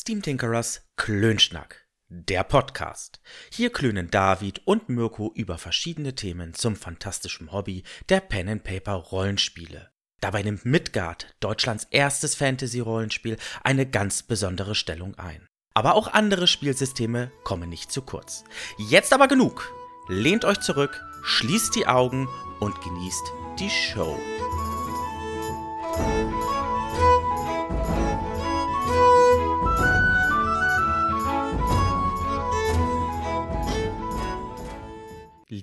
Steam Tinkerers Klönschnack, der Podcast. Hier klönen David und Mirko über verschiedene Themen zum fantastischen Hobby der Pen and Paper Rollenspiele. Dabei nimmt Midgard, Deutschlands erstes Fantasy-Rollenspiel, eine ganz besondere Stellung ein. Aber auch andere Spielsysteme kommen nicht zu kurz. Jetzt aber genug. Lehnt euch zurück, schließt die Augen und genießt die Show.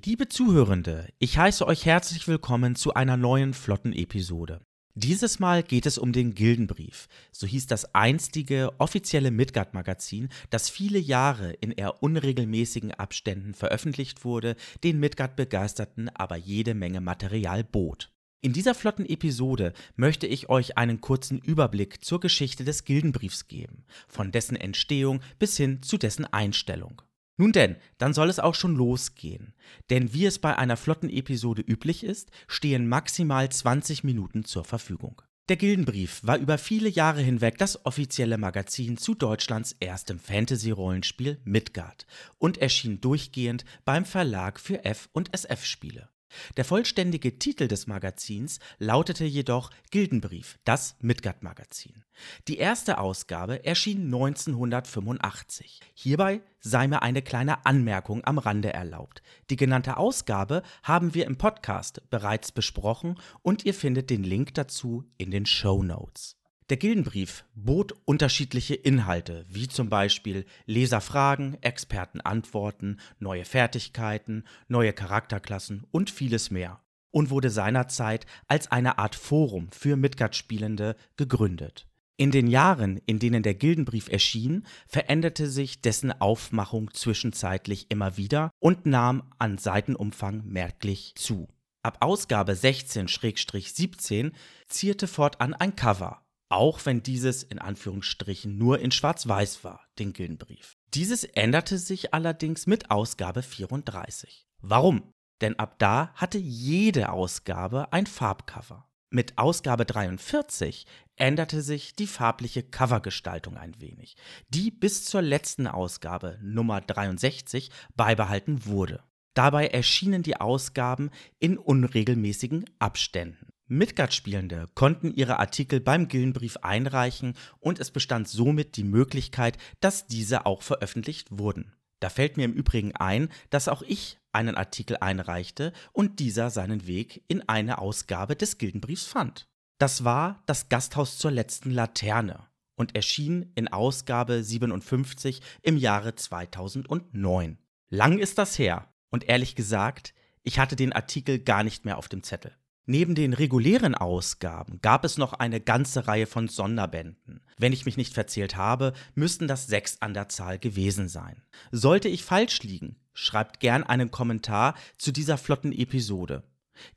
Liebe Zuhörende, ich heiße euch herzlich willkommen zu einer neuen flotten Episode. Dieses Mal geht es um den Gildenbrief. So hieß das einstige offizielle Midgard-Magazin, das viele Jahre in eher unregelmäßigen Abständen veröffentlicht wurde, den Midgard-Begeisterten aber jede Menge Material bot. In dieser flotten Episode möchte ich euch einen kurzen Überblick zur Geschichte des Gildenbriefs geben, von dessen Entstehung bis hin zu dessen Einstellung. Nun denn, dann soll es auch schon losgehen. Denn wie es bei einer flotten Episode üblich ist, stehen maximal 20 Minuten zur Verfügung. Der Gildenbrief war über viele Jahre hinweg das offizielle Magazin zu Deutschlands erstem Fantasy-Rollenspiel Midgard und erschien durchgehend beim Verlag für F- und SF-Spiele. Der vollständige Titel des Magazins lautete jedoch Gildenbrief, das Midgard-Magazin. Die erste Ausgabe erschien 1985. Hierbei sei mir eine kleine Anmerkung am Rande erlaubt. Die genannte Ausgabe haben wir im Podcast bereits besprochen und ihr findet den Link dazu in den Show Notes. Der Gildenbrief bot unterschiedliche Inhalte, wie zum Beispiel Leserfragen, Expertenantworten, neue Fertigkeiten, neue Charakterklassen und vieles mehr und wurde seinerzeit als eine Art Forum für Midgard-Spielende gegründet. In den Jahren, in denen der Gildenbrief erschien, veränderte sich dessen Aufmachung zwischenzeitlich immer wieder und nahm an Seitenumfang merklich zu. Ab Ausgabe 16-17 zierte fortan ein Cover, auch wenn dieses in Anführungsstrichen nur in Schwarz-Weiß war, den Gildenbrief. Dieses änderte sich allerdings mit Ausgabe 34. Warum? Denn ab da hatte jede Ausgabe ein Farbcover. Mit Ausgabe 43 änderte sich die farbliche Covergestaltung ein wenig, die bis zur letzten Ausgabe Nummer 63 beibehalten wurde. Dabei erschienen die Ausgaben in unregelmäßigen Abständen. Midgard-Spielende konnten ihre Artikel beim Gildenbrief einreichen und es bestand somit die Möglichkeit, dass diese auch veröffentlicht wurden. Da fällt mir im Übrigen ein, dass auch ich einen Artikel einreichte und dieser seinen Weg in eine Ausgabe des Gildenbriefs fand. Das war das Gasthaus zur letzten Laterne und erschien in Ausgabe 57 im Jahre 2009. Lang ist das her und ehrlich gesagt, ich hatte den Artikel gar nicht mehr auf dem Zettel. Neben den regulären Ausgaben gab es noch eine ganze Reihe von Sonderbänden. Wenn ich mich nicht verzählt habe, müssten das sechs an der Zahl gewesen sein. Sollte ich falsch liegen, schreibt gern einen Kommentar zu dieser flotten Episode.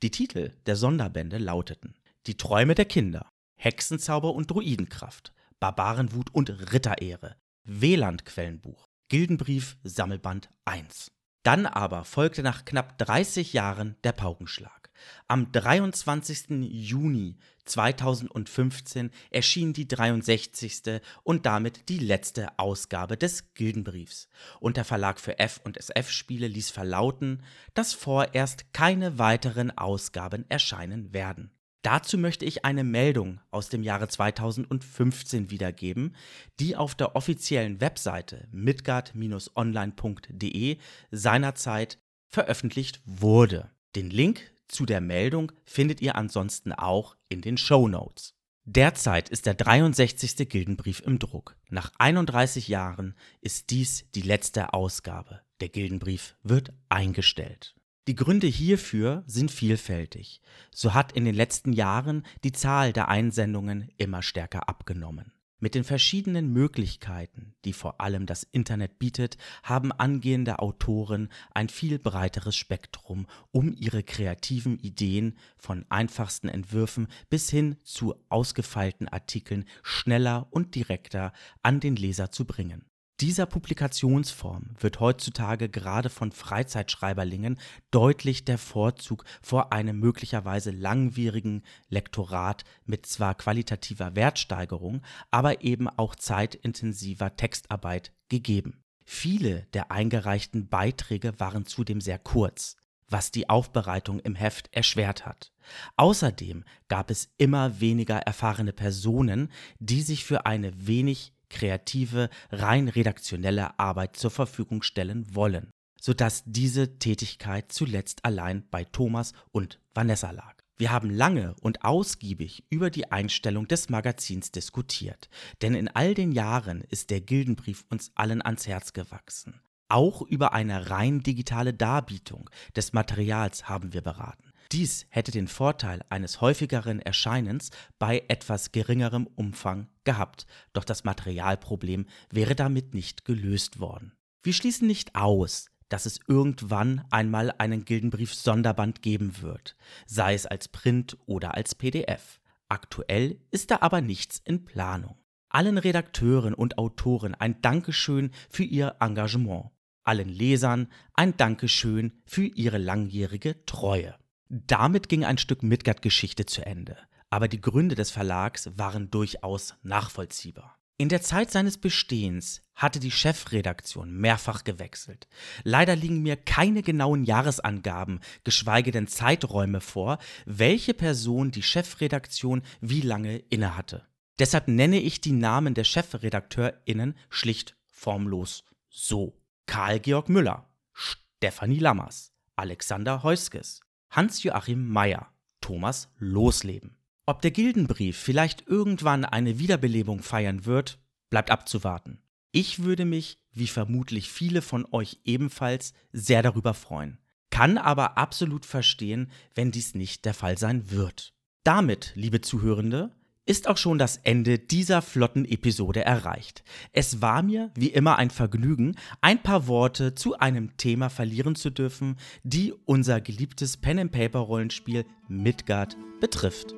Die Titel der Sonderbände lauteten Die Träume der Kinder, Hexenzauber und Druidenkraft, Barbarenwut und Ritterehre, Wieland-Quellenbuch, Gildenbrief Sammelband 1. Dann aber folgte nach knapp 30 Jahren der Paukenschlag. Am 23. Juni 2015 erschien die 63. und damit die letzte Ausgabe des Gildenbriefs. Und der Verlag für F- und SF-Spiele ließ verlauten, dass vorerst keine weiteren Ausgaben erscheinen werden. Dazu möchte ich eine Meldung aus dem Jahre 2015 wiedergeben, die auf der offiziellen Webseite midgard-online.de seinerzeit veröffentlicht wurde. Den Link zu der Meldung findet ihr ansonsten auch in den Show Notes. Derzeit ist der 63. Gildenbrief im Druck. Nach 31 Jahren ist dies die letzte Ausgabe. Der Gildenbrief wird eingestellt. Die Gründe hierfür sind vielfältig. So hat in den letzten Jahren die Zahl der Einsendungen immer stärker abgenommen. Mit den verschiedenen Möglichkeiten, die vor allem das Internet bietet, haben angehende Autoren ein viel breiteres Spektrum, um ihre kreativen Ideen von einfachsten Entwürfen bis hin zu ausgefeilten Artikeln schneller und direkter an den Leser zu bringen. Dieser Publikationsform wird heutzutage gerade von Freizeitschreiberlingen deutlich der Vorzug vor einem möglicherweise langwierigen Lektorat mit zwar qualitativer Wertsteigerung, aber eben auch zeitintensiver Textarbeit gegeben. Viele der eingereichten Beiträge waren zudem sehr kurz, was die Aufbereitung im Heft erschwert hat. Außerdem gab es immer weniger erfahrene Personen, die sich für eine wenig kreative, rein redaktionelle Arbeit zur Verfügung stellen wollen, sodass diese Tätigkeit zuletzt allein bei Thomas und Vanessa lag. Wir haben lange und ausgiebig über die Einstellung des Magazins diskutiert, denn in all den Jahren ist der Gildenbrief uns allen ans Herz gewachsen. Auch über eine rein digitale Darbietung des Materials haben wir beraten. Dies hätte den Vorteil eines häufigeren Erscheinens bei etwas geringerem Umfang gehabt, doch das Materialproblem wäre damit nicht gelöst worden. Wir schließen nicht aus, dass es irgendwann einmal einen Gildenbrief-Sonderband geben wird, sei es als Print oder als PDF. Aktuell ist da aber nichts in Planung. Allen Redakteuren und Autoren ein Dankeschön für ihr Engagement. Allen Lesern ein Dankeschön für ihre langjährige Treue. Damit ging ein Stück Midgard-Geschichte zu Ende, aber die Gründe des Verlags waren durchaus nachvollziehbar. In der Zeit seines Bestehens hatte die Chefredaktion mehrfach gewechselt. Leider liegen mir keine genauen Jahresangaben, geschweige denn Zeiträume vor, welche Person die Chefredaktion wie lange innehatte. Deshalb nenne ich die Namen der ChefredakteurInnen schlicht formlos so. Karl-Georg Müller, Stefanie Lammers, Alexander Heuskes, Hans-Joachim Meyer, Thomas Losleben. Ob der Gildenbrief vielleicht irgendwann eine Wiederbelebung feiern wird, bleibt abzuwarten. Ich würde mich, wie vermutlich viele von euch ebenfalls, sehr darüber freuen. Kann aber absolut verstehen, wenn dies nicht der Fall sein wird. Damit, liebe Zuhörende, ist auch schon das Ende dieser flotten Episode erreicht. Es war mir, wie immer, ein Vergnügen, ein paar Worte zu einem Thema verlieren zu dürfen, die unser geliebtes Pen-and-Paper-Rollenspiel Midgard betrifft.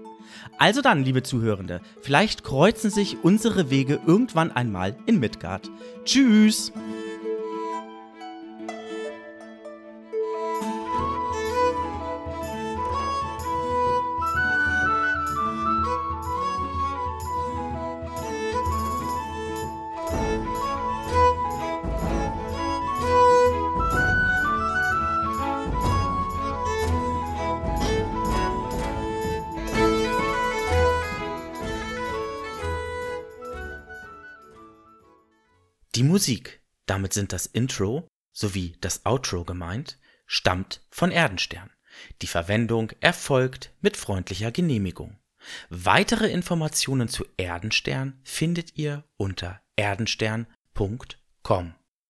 Also dann, liebe Zuhörende, vielleicht kreuzen sich unsere Wege irgendwann einmal in Midgard. Tschüss! Die Musik, damit sind das Intro sowie das Outro gemeint, stammt von Erdenstern. Die Verwendung erfolgt mit freundlicher Genehmigung. Weitere Informationen zu Erdenstern findet ihr unter erdenstern.com.